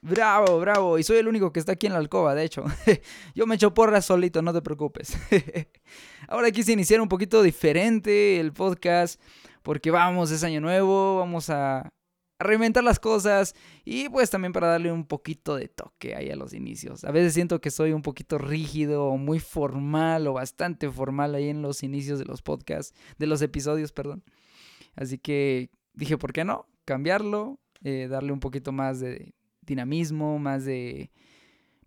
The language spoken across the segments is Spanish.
bravo, bravo. Y soy el único que está aquí en la alcoba, de hecho. Yo me echo porra solito, no te preocupes. Ahora quise iniciar un poquito diferente el podcast porque vamos, es año nuevo, vamos a reinventar las cosas y pues también para darle un poquito de toque ahí a los inicios. A veces siento que soy un poquito rígido muy formal o bastante formal ahí en los inicios de los podcasts, de los episodios, perdón. Así que dije, ¿por qué no? Cambiarlo, eh, darle un poquito más de dinamismo, más de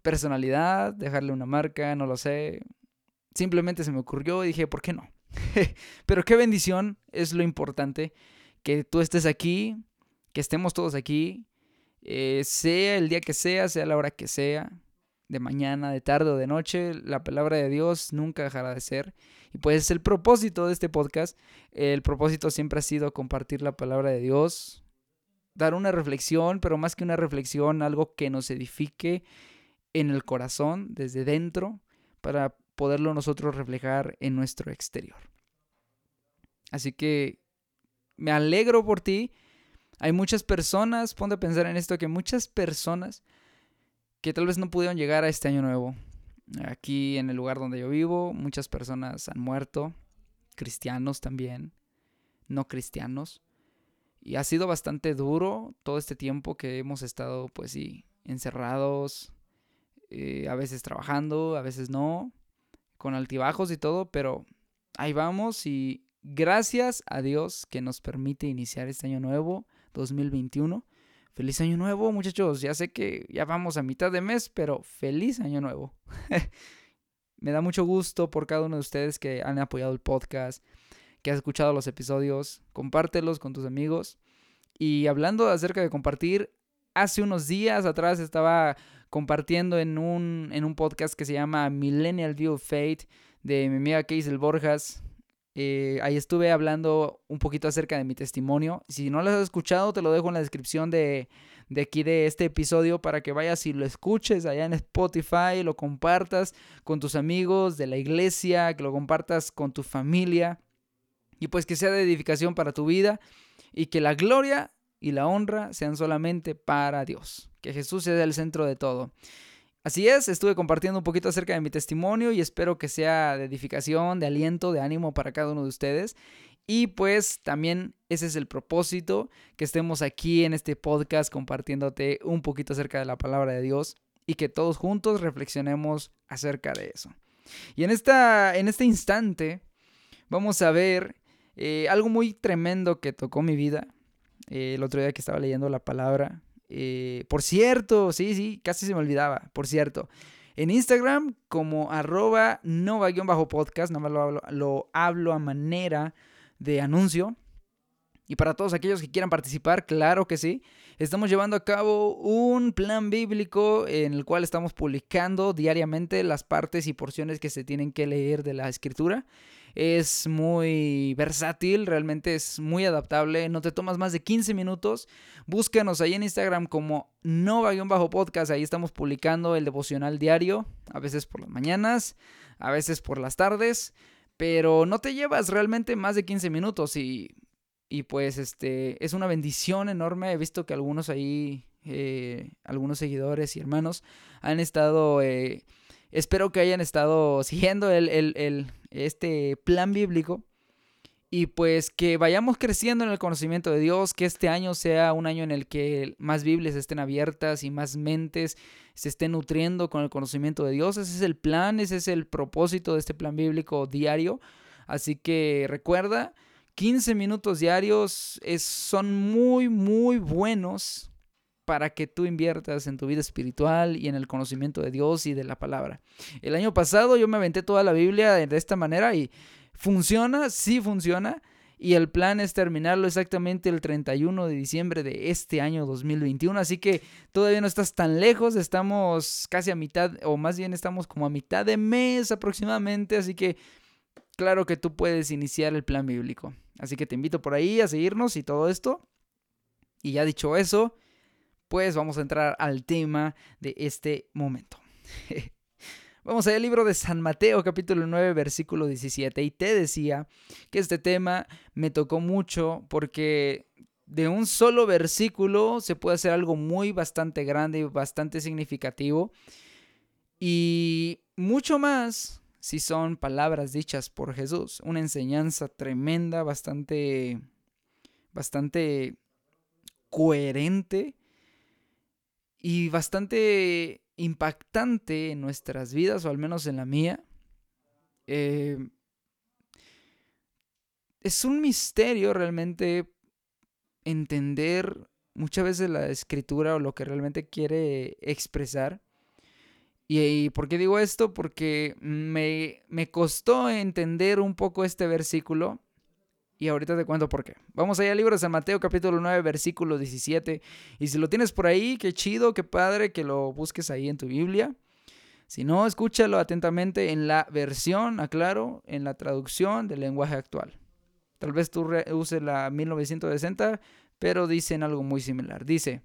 personalidad, dejarle una marca, no lo sé. Simplemente se me ocurrió y dije, ¿por qué no? Pero qué bendición es lo importante que tú estés aquí, que estemos todos aquí, eh, sea el día que sea, sea la hora que sea, de mañana, de tarde o de noche, la palabra de Dios nunca dejará de ser. Y pues el propósito de este podcast, el propósito siempre ha sido compartir la palabra de Dios, dar una reflexión, pero más que una reflexión, algo que nos edifique en el corazón, desde dentro, para poderlo nosotros reflejar en nuestro exterior. Así que me alegro por ti hay muchas personas, ponte a pensar en esto, que muchas personas que tal vez no pudieron llegar a este año nuevo. Aquí en el lugar donde yo vivo, muchas personas han muerto, cristianos también, no cristianos. Y ha sido bastante duro todo este tiempo que hemos estado, pues sí, encerrados, eh, a veces trabajando, a veces no, con altibajos y todo, pero ahí vamos y gracias a Dios que nos permite iniciar este año nuevo 2021. Feliz año nuevo, muchachos. Ya sé que ya vamos a mitad de mes, pero feliz año nuevo. Me da mucho gusto por cada uno de ustedes que han apoyado el podcast, que has escuchado los episodios. Compártelos con tus amigos. Y hablando acerca de compartir, hace unos días atrás estaba compartiendo en un, en un podcast que se llama Millennial View of Fate de mi amiga Keisel Borjas. Eh, ahí estuve hablando un poquito acerca de mi testimonio. Si no lo has escuchado, te lo dejo en la descripción de, de aquí de este episodio para que vayas y lo escuches allá en Spotify, lo compartas con tus amigos de la iglesia, que lo compartas con tu familia y pues que sea de edificación para tu vida y que la gloria y la honra sean solamente para Dios, que Jesús sea el centro de todo. Así es, estuve compartiendo un poquito acerca de mi testimonio y espero que sea de edificación, de aliento, de ánimo para cada uno de ustedes. Y pues también ese es el propósito, que estemos aquí en este podcast compartiéndote un poquito acerca de la palabra de Dios y que todos juntos reflexionemos acerca de eso. Y en, esta, en este instante vamos a ver eh, algo muy tremendo que tocó mi vida. Eh, el otro día que estaba leyendo la palabra, eh, por cierto, sí, sí, casi se me olvidaba. Por cierto, en Instagram como arroba nova-podcast, nada más lo hablo, lo hablo a manera de anuncio. Y para todos aquellos que quieran participar, claro que sí. Estamos llevando a cabo un plan bíblico en el cual estamos publicando diariamente las partes y porciones que se tienen que leer de la escritura es muy versátil, realmente es muy adaptable, no te tomas más de 15 minutos. Búscanos ahí en Instagram como nova-podcast, ahí estamos publicando el devocional diario, a veces por las mañanas, a veces por las tardes, pero no te llevas realmente más de 15 minutos y, y pues este es una bendición enorme. He visto que algunos ahí, eh, algunos seguidores y hermanos han estado... Eh, espero que hayan estado siguiendo el, este plan bíblico y pues que vayamos creciendo en el conocimiento de Dios, que este año sea un año en el que más Biblias estén abiertas y más mentes se estén nutriendo con el conocimiento de Dios. Ese es el plan, ese es el propósito de este plan bíblico diario. Así que recuerda, 15 minutos diarios es, son muy, muy buenos para que tú inviertas en tu vida espiritual y en el conocimiento de Dios y de la palabra. El año pasado yo me aventé toda la Biblia de esta manera y funciona, sí funciona. y el plan es terminarlo exactamente el 31 de diciembre de este año 2021. Así que todavía no estás tan lejos, estamos casi a mitad, o más bien estamos como a mitad de mes aproximadamente. Así que claro que tú puedes iniciar el plan bíblico. Así que te invito por ahí a seguirnos y todo esto. Y ya dicho eso, pues vamos a entrar al tema de este momento. Vamos al libro de San Mateo capítulo 9 versículo 17 y te decía que este tema me tocó mucho porque de un solo versículo se puede hacer algo muy bastante grande y bastante significativo y mucho más si son palabras dichas por Jesús, una enseñanza tremenda, bastante bastante coherente y bastante impactante en nuestras vidas, o al menos en la mía. Eh, es un misterio realmente entender muchas veces la escritura o lo que realmente quiere expresar. ¿Y, por qué digo esto? Porque me, me costó entender un poco este versículo y ahorita te cuento por qué. Vamos allá al libro de San Mateo capítulo 9 versículo 17. Y si lo tienes por ahí, qué chido, qué padre que lo busques ahí en tu Biblia. Si no, escúchalo atentamente en la versión, aclaro, en la traducción del lenguaje actual. Tal vez tú uses la 1960, pero dicen algo muy similar. Dice,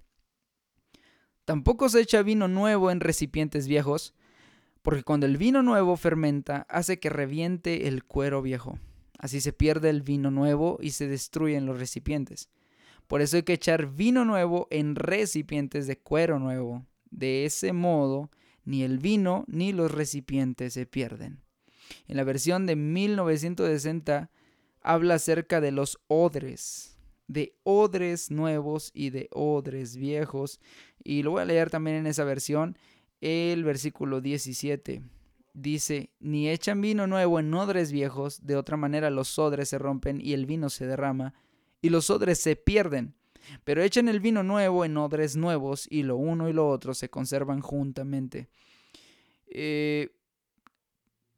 tampoco se echa vino nuevo en recipientes viejos, porque cuando el vino nuevo fermenta, hace que reviente el cuero viejo. Así se pierde el vino nuevo y se destruyen los recipientes. Por eso hay que echar vino nuevo en recipientes de cuero nuevo. De ese modo, ni el vino ni los recipientes se pierden. En la versión de 1960 habla acerca de los odres, de odres nuevos y de odres viejos. Y lo voy a leer también en esa versión, el versículo 17 dice, ni echan vino nuevo en odres viejos, de otra manera los odres se rompen y el vino se derrama, y los odres se pierden. Pero echan el vino nuevo en odres nuevos, y lo uno y lo otro se conservan juntamente. Eh,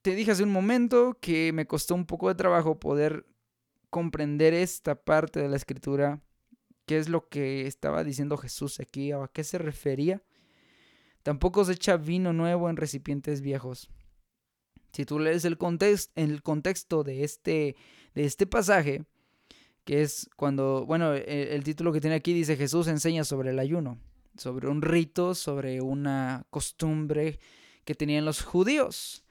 te dije hace un momento que me costó un poco de trabajo poder comprender esta parte de la escritura, qué es lo que estaba diciendo Jesús aquí, a qué se refería. Tampoco se echa vino nuevo en recipientes viejos. Si tú lees el, el contexto de este, de este pasaje, que es cuando, bueno, e, el, título que tiene aquí dice Jesús enseña sobre el ayuno, sobre un rito, sobre una costumbre que tenían los judíos,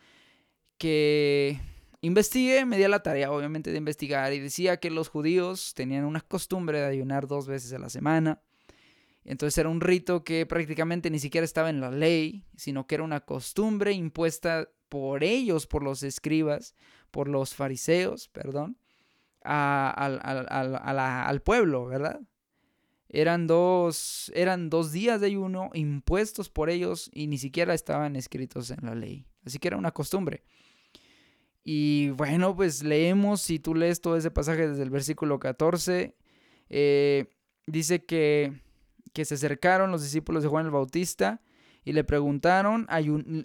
que investigué, me di la tarea obviamente de investigar y decía que los judíos tenían una costumbre de ayunar dos veces a la semana. Entonces era un rito que prácticamente ni siquiera estaba en la ley, sino que era una costumbre impuesta por ellos, por los escribas, por los fariseos, perdón, al pueblo, ¿verdad? Eran dos, eran dos días de ayuno impuestos por ellos y ni siquiera estaban escritos en la ley. Así que era una costumbre. Y bueno, pues leemos, si tú lees todo ese pasaje desde el versículo 14, eh, dice que, que se acercaron los discípulos de Juan el Bautista y le preguntaron,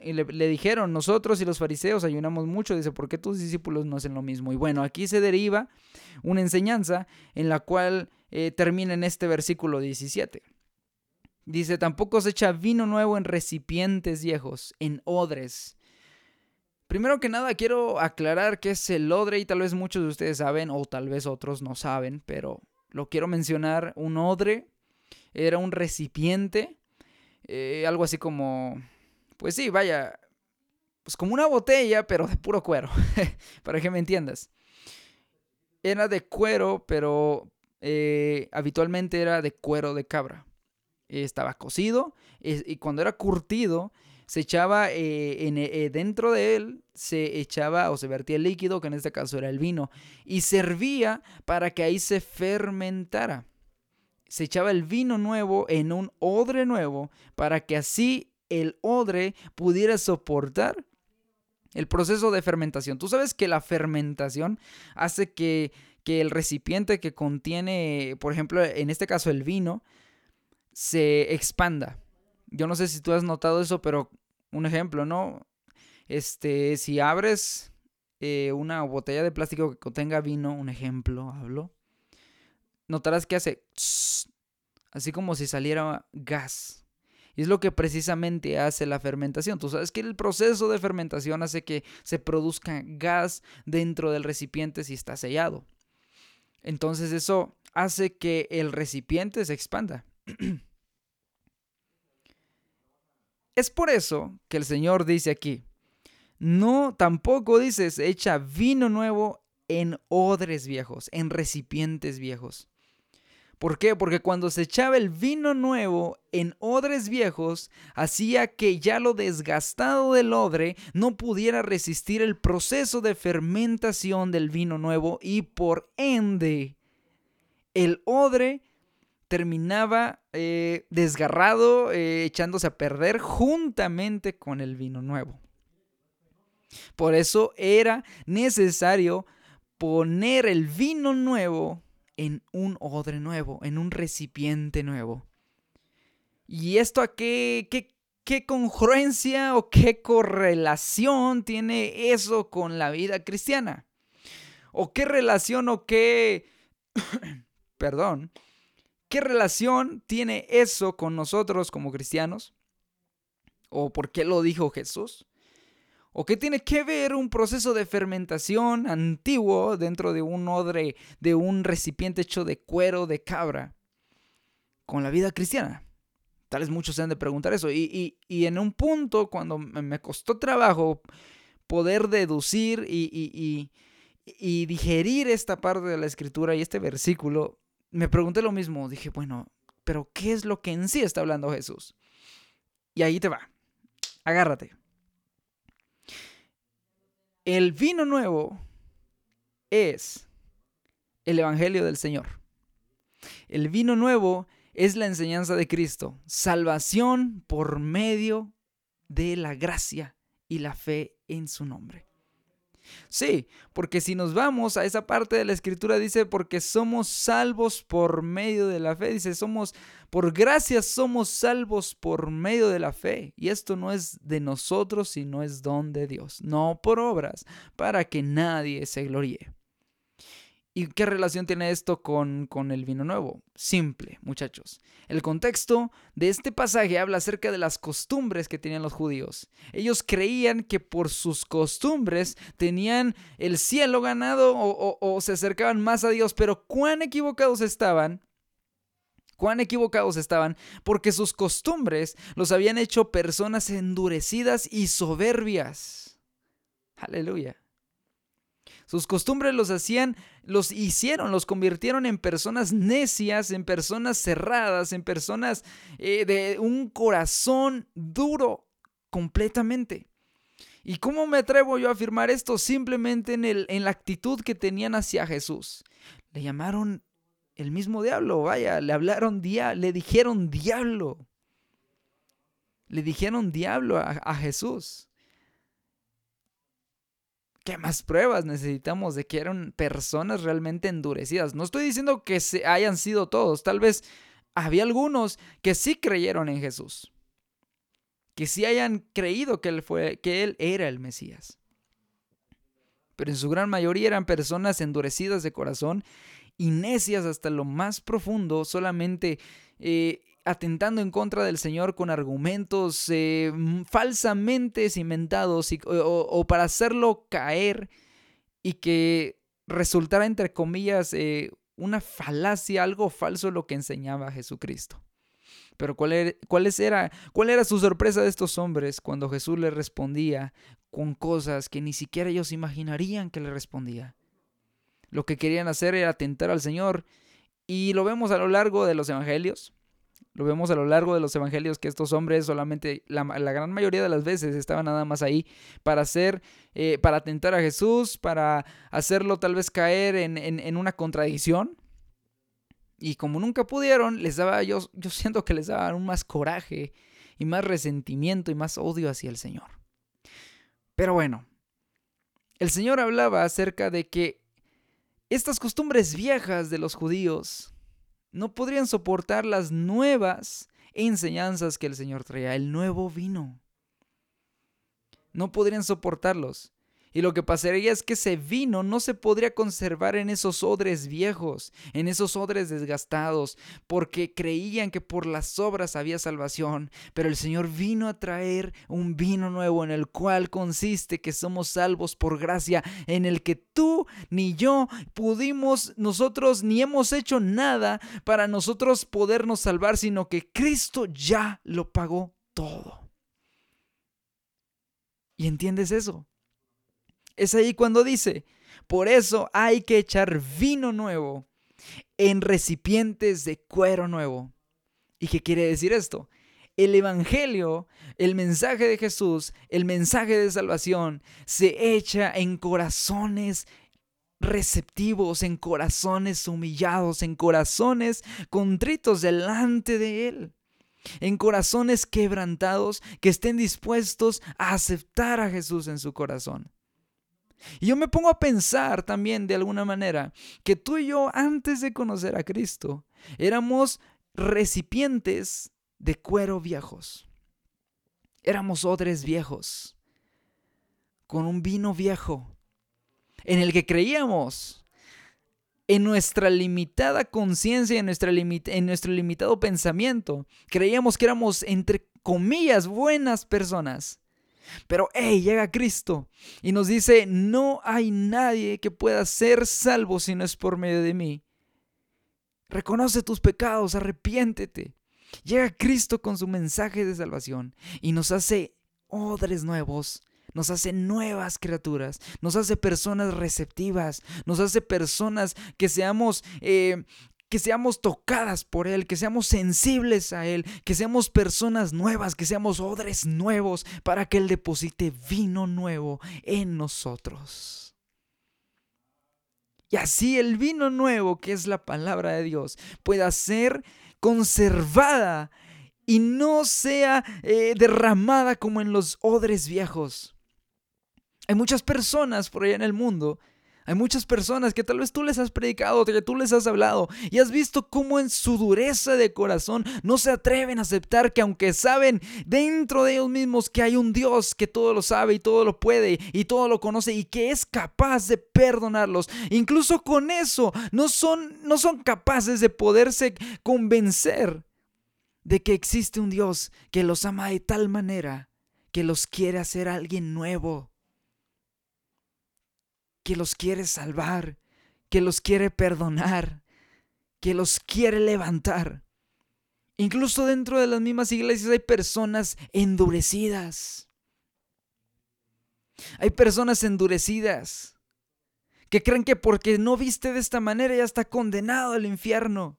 y le, dijeron, nosotros y los fariseos ayunamos mucho. Dice, ¿por qué tus discípulos no hacen lo mismo? Y bueno, aquí se deriva una enseñanza en la cual eh, termina en este versículo 17. Dice, tampoco se echa vino nuevo en recipientes viejos, en odres. Primero que nada quiero aclarar qué es el odre y tal vez muchos de ustedes saben o tal vez otros no saben, pero lo quiero mencionar. Un odre era un recipiente eh, algo así como, pues sí, vaya, pues como una botella, pero de puro cuero, para que me entiendas. Era de cuero, pero eh, habitualmente era de cuero de cabra. estaba cocido y cuando era curtido, se echaba eh, en, dentro de él, se echaba o se vertía el líquido, que en este caso era el vino, y servía para que ahí se fermentara se echaba el vino nuevo en un odre nuevo para que así el odre pudiera soportar el proceso de fermentación. Tú sabes que la fermentación hace que, que el recipiente que contiene, por ejemplo, en este caso el vino, se expanda. Yo no sé si tú has notado eso, pero un ejemplo, ¿no? Este, si abres eh, una botella de plástico que contenga vino, un ejemplo, hablo, notarás que hace así como si saliera gas. Y es lo que precisamente hace la fermentación. Tú sabes que el proceso de fermentación hace que se produzca gas dentro del recipiente si está sellado. Entonces eso hace que el recipiente se expanda. es por eso que el Señor dice aquí, no tampoco dices, echa vino nuevo en odres viejos, en recipientes viejos. ¿Por qué? Porque cuando se echaba el vino nuevo en odres viejos, hacía que ya lo desgastado del odre no pudiera resistir el proceso de fermentación del vino nuevo y por ende el odre terminaba eh, desgarrado, eh, echándose a perder juntamente con el vino nuevo. Por eso era necesario poner el vino nuevo en un odre nuevo, en un recipiente nuevo. ¿Y esto a qué, qué, qué congruencia o qué correlación tiene eso con la vida cristiana? ¿O qué relación o qué... perdón. ¿Qué relación tiene eso con nosotros como cristianos? ¿O por qué lo dijo Jesús? ¿O qué tiene que ver un proceso de fermentación antiguo dentro de un odre, de un recipiente hecho de cuero de cabra, con la vida cristiana? Tal muchos se han de preguntar eso. Y, en un punto, cuando me costó trabajo poder deducir y, y digerir esta parte de la escritura y este versículo, me pregunté lo mismo. Dije, bueno, pero ¿qué es lo que en sí está hablando Jesús? Y ahí te va. Agárrate. El vino nuevo es el Evangelio del Señor. El vino nuevo es la enseñanza de Cristo, salvación por medio de la gracia y la fe en su nombre. Sí, porque si nos vamos a esa parte de la escritura dice porque somos salvos por medio de la fe, dice somos por gracia somos salvos por medio de la fe, y esto no es de nosotros, sino es don de Dios, no por obras, para que nadie se gloríe. ¿Y qué relación tiene esto con, con, el vino nuevo? Simple, muchachos. El contexto de este pasaje habla acerca de las costumbres que tenían los judíos. Ellos creían que por sus costumbres tenían el cielo ganado o, o se acercaban más a Dios, pero cuán equivocados estaban cuán equivocados estaban, porque sus costumbres los habían hecho personas endurecidas y soberbias. Aleluya. Sus costumbres los hacían, los hicieron, los convirtieron en personas necias, en personas cerradas, en personas eh, de un corazón duro completamente. ¿Y cómo me atrevo yo a afirmar esto? Simplemente en, el, en la actitud que tenían hacia Jesús. Le llamaron el mismo diablo, vaya, le hablaron, le dijeron diablo. Le dijeron diablo a Jesús. ¿Qué más pruebas necesitamos de que eran personas realmente endurecidas? No estoy diciendo que se hayan sido todos, tal vez había algunos que sí creyeron en Jesús, que sí hayan creído que él, fue, que él era el Mesías. Pero en su gran mayoría eran personas endurecidas de corazón y necias hasta lo más profundo, solamente eh, atentando en contra del Señor con argumentos eh, falsamente cimentados o, para hacerlo caer y que resultara, entre comillas, eh, una falacia, algo falso lo que enseñaba Jesucristo. Pero ¿cuál era, era, ¿cuál era su sorpresa de estos hombres cuando Jesús les respondía con cosas que ni siquiera ellos imaginarían que le respondía? Lo que querían hacer era atentar al Señor y lo vemos a lo largo de los evangelios. Lo vemos a lo largo de los evangelios que estos hombres solamente, la, gran mayoría de las veces, estaban nada más ahí para hacer, eh, para atentar a Jesús, para hacerlo tal vez caer en, una contradicción. Y como nunca pudieron, les daba, yo, yo siento que les daba aún más coraje y más resentimiento y más odio hacia el Señor. Pero bueno, el Señor hablaba acerca de que estas costumbres viejas de los judíos no podrían soportar las nuevas enseñanzas que el Señor traía, el nuevo vino. No podrían soportarlos. Y lo que pasaría es que ese vino no se podría conservar en esos odres viejos, en esos odres desgastados, porque creían que por las obras había salvación. Pero el Señor vino a traer un vino nuevo en el cual consiste que somos salvos por gracia, en el que tú ni yo pudimos, nosotros ni hemos hecho nada para nosotros podernos salvar, sino que Cristo ya lo pagó todo. ¿Y entiendes eso? Es ahí cuando dice, por eso hay que echar vino nuevo en recipientes de cuero nuevo. ¿Y qué quiere decir esto? El Evangelio, el mensaje de Jesús, el mensaje de salvación, se echa en corazones receptivos, en corazones humillados, en corazones contritos delante de Él en corazones quebrantados que estén dispuestos a aceptar a Jesús en su corazón. Y yo me pongo a pensar también de alguna manera que tú y yo antes de conocer a Cristo éramos recipientes de cuero viejos. Éramos odres viejos, con un vino viejo, en el que creíamos en nuestra limitada conciencia, en, en nuestro limitado pensamiento. Creíamos que éramos, entre comillas, buenas personas. Pero, hey, llega Cristo y nos dice, no hay nadie que pueda ser salvo si no es por medio de mí. Reconoce tus pecados, arrepiéntete. Llega Cristo con su mensaje de salvación y nos hace odres nuevos, nos hace nuevas criaturas, nos hace personas receptivas, nos hace personas que seamos eh, que seamos tocadas por Él, que seamos sensibles a Él, que seamos personas nuevas, que seamos odres nuevos para que Él deposite vino nuevo en nosotros. Y así el vino nuevo, que es la palabra de Dios, pueda ser conservada y no sea eh, derramada como en los odres viejos. Hay muchas personas por allá en el mundo hay muchas personas que tal vez tú les has predicado, que tú les has hablado y has visto cómo en su dureza de corazón no se atreven a aceptar que aunque saben dentro de ellos mismos que hay un Dios que todo lo sabe y todo lo puede y todo lo conoce y que es capaz de perdonarlos, incluso con eso no son, no son capaces de poderse convencer de que existe un Dios que los ama de tal manera que los quiere hacer alguien nuevo que los quiere salvar, que los quiere perdonar, que los quiere levantar. Incluso dentro de las mismas iglesias hay personas endurecidas. Hay personas endurecidas que creen que porque no viste de esta manera ya está condenado al infierno.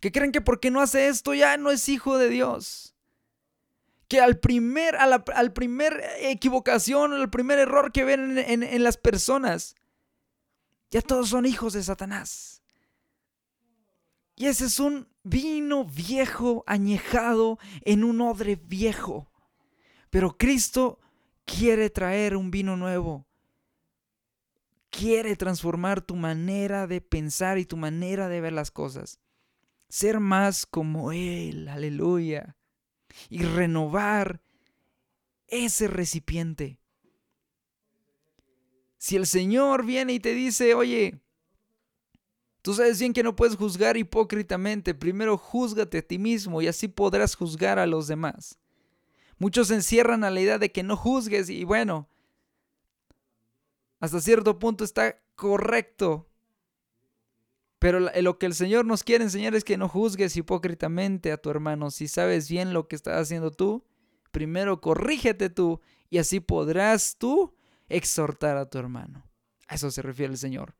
Que creen que porque no hace esto ya no es hijo de Dios que al primer, al primer equivocación, al primer error que ven en, en las personas, ya todos son hijos de Satanás. Y ese es un vino viejo añejado en un odre viejo. Pero Cristo quiere traer un vino nuevo. Quiere transformar tu manera de pensar y tu manera de ver las cosas. Ser más como Él. Aleluya y renovar ese recipiente. Si el Señor viene y te dice, oye, tú sabes bien que no puedes juzgar hipócritamente, primero júzgate a ti mismo y así podrás juzgar a los demás. Muchos se encierran a la idea de que no juzgues y bueno, hasta cierto punto está correcto pero lo que el Señor nos quiere enseñar es que no juzgues hipócritamente a tu hermano. Si sabes bien lo que estás haciendo tú, primero corrígete tú y así podrás tú exhortar a tu hermano. A eso se refiere el Señor.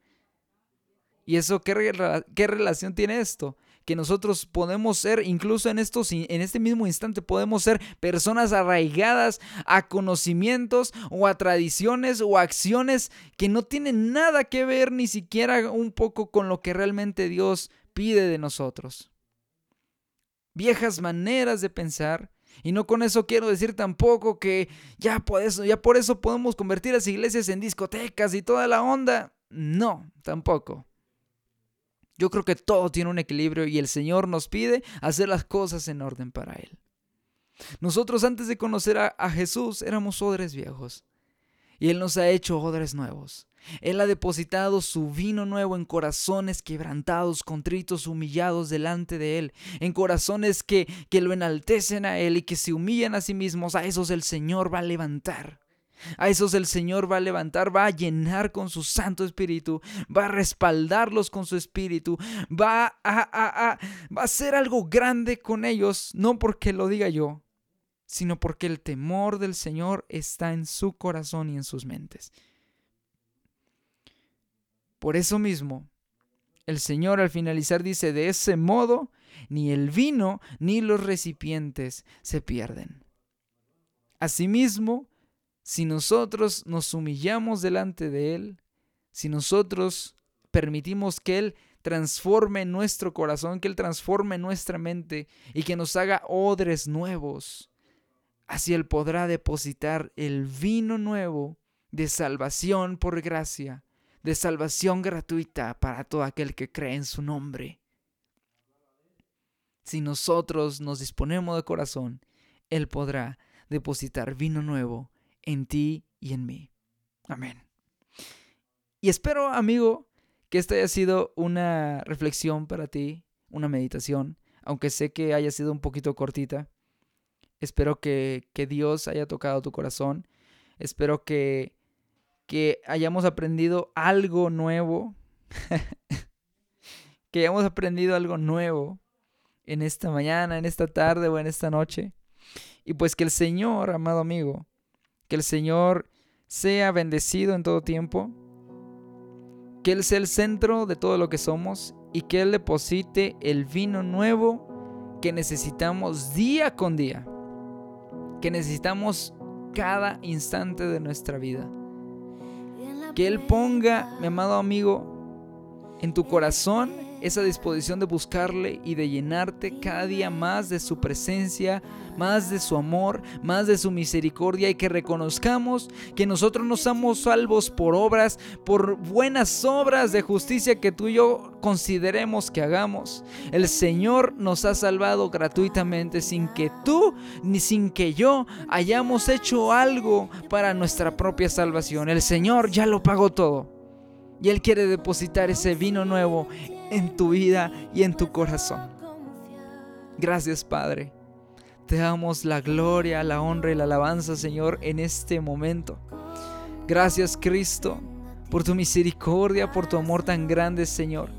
¿Y eso qué, qué relación tiene esto? Que nosotros podemos ser, incluso en, estos, en este mismo instante, podemos ser personas arraigadas a conocimientos o a tradiciones o acciones que no tienen nada que ver ni siquiera un poco con lo que realmente Dios pide de nosotros. Viejas maneras de pensar. Y no con eso quiero decir tampoco que ya por eso, ya por eso podemos convertir las iglesias en discotecas y toda la onda. No, tampoco. Yo creo que todo tiene un equilibrio y el Señor nos pide hacer las cosas en orden para Él. Nosotros antes de conocer a, Jesús éramos odres viejos. Y Él nos ha hecho odres nuevos. Él ha depositado su vino nuevo en corazones quebrantados, contritos, humillados delante de Él, en corazones que, que lo enaltecen a Él y que se humillan a sí mismos. A esos el Señor va a levantar. A esos el Señor va a levantar, va a llenar con su Santo Espíritu, va a respaldarlos con su Espíritu, va a, a, a, va a hacer algo grande con ellos, no porque lo diga yo, sino porque el temor del Señor está en su corazón y en sus mentes. Por eso mismo, el Señor al finalizar dice, de ese modo, ni el vino ni los recipientes se pierden. Asimismo, si nosotros nos humillamos delante de Él, si nosotros permitimos que Él transforme nuestro corazón, que Él transforme nuestra mente y que nos haga odres nuevos, así Él podrá depositar el vino nuevo de salvación por gracia, de salvación gratuita para todo aquel que cree en su nombre. Si nosotros nos disponemos de corazón, Él podrá depositar vino nuevo en ti y en mí. Amén. Y espero, amigo, que esta haya sido una reflexión para ti, una meditación, aunque sé que haya sido un poquito cortita. Espero que, que Dios haya tocado tu corazón. Espero que, que hayamos aprendido algo nuevo. que hayamos aprendido algo nuevo en esta mañana, en esta tarde o en esta noche. Y pues que el Señor, amado amigo, que el Señor sea bendecido en todo tiempo. Que Él sea el centro de todo lo que somos y que Él deposite el vino nuevo que necesitamos día con día. Que necesitamos cada instante de nuestra vida. Que Él ponga, mi amado amigo, en tu corazón esa disposición de buscarle y de llenarte cada día más de su presencia, más de su amor, más de su misericordia y que reconozcamos que nosotros no somos salvos por obras, por buenas obras de justicia que tú y yo consideremos que hagamos. El Señor nos ha salvado gratuitamente sin que tú ni sin que yo hayamos hecho algo para nuestra propia salvación. El Señor ya lo pagó todo. Y Él quiere depositar ese vino nuevo en tu vida y en tu corazón. Gracias Padre. Te damos la gloria, la honra y la alabanza, Señor, en este momento. Gracias Cristo por tu misericordia, por tu amor tan grande, Señor.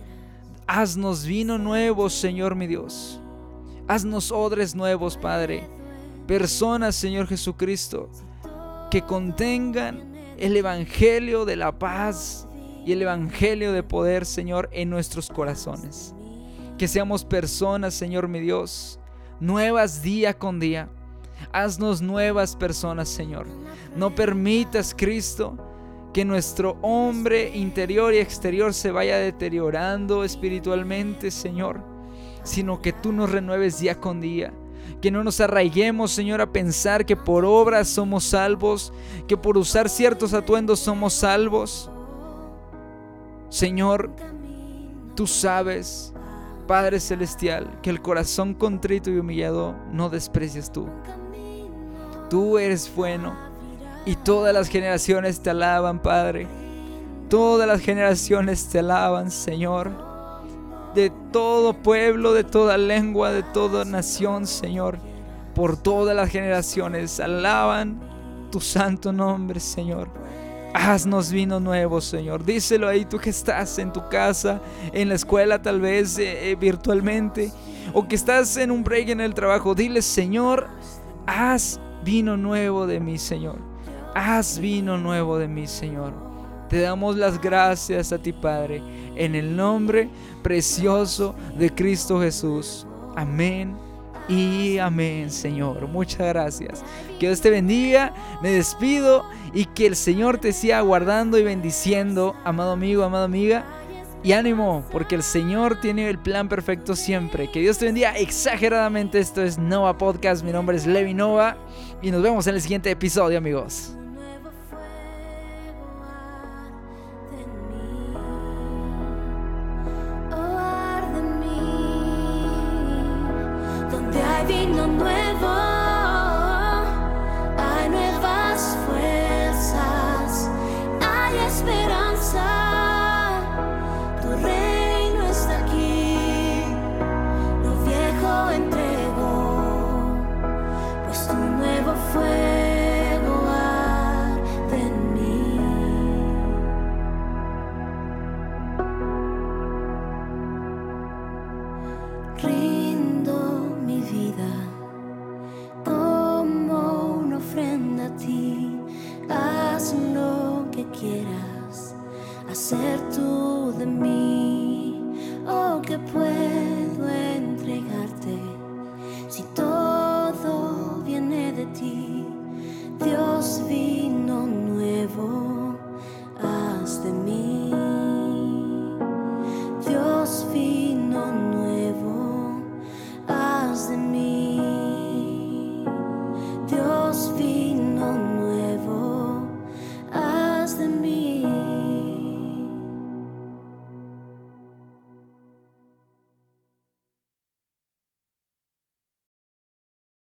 Haznos vino nuevo, Señor mi Dios. Haznos odres nuevos, Padre. Personas, Señor Jesucristo, que contengan el Evangelio de la paz, y el Evangelio de poder, Señor, en nuestros corazones. Que seamos personas, Señor mi Dios, nuevas día con día. Haznos nuevas personas, Señor. No permitas, Cristo, que nuestro hombre interior y exterior se vaya deteriorando espiritualmente, Señor, sino que tú nos renueves día con día. Que no nos arraiguemos, Señor, a pensar que por obras somos salvos, que por usar ciertos atuendos somos salvos. Señor, tú sabes, Padre Celestial, que el corazón contrito y humillado no desprecias tú. Tú eres bueno y todas las generaciones te alaban, Padre. Todas las generaciones te alaban, Señor. De todo pueblo, de toda lengua, de toda nación, Señor. Por todas las generaciones alaban tu santo nombre, Señor. Haznos vino nuevo, Señor. Díselo ahí tú que estás en tu casa, en la escuela tal vez eh, eh, virtualmente, o que estás en un break en el trabajo. Dile, Señor, haz vino nuevo de mí, Señor. Haz vino nuevo de mí, Señor. Te damos las gracias a ti, Padre, en el nombre precioso de Cristo Jesús. Amén y amén, Señor. Muchas gracias. Que Dios te bendiga. Me despido y que el Señor te siga guardando y bendiciendo, amado amigo, amada amiga. Y ánimo, porque el Señor tiene el plan perfecto siempre. Que Dios te bendiga exageradamente. Esto es Nova Podcast. Mi nombre es Levi Nova. Y nos vemos en el siguiente episodio, amigos. Rindo mi vida como una ofrenda a ti. Haz lo que quieras, hacer tú de mí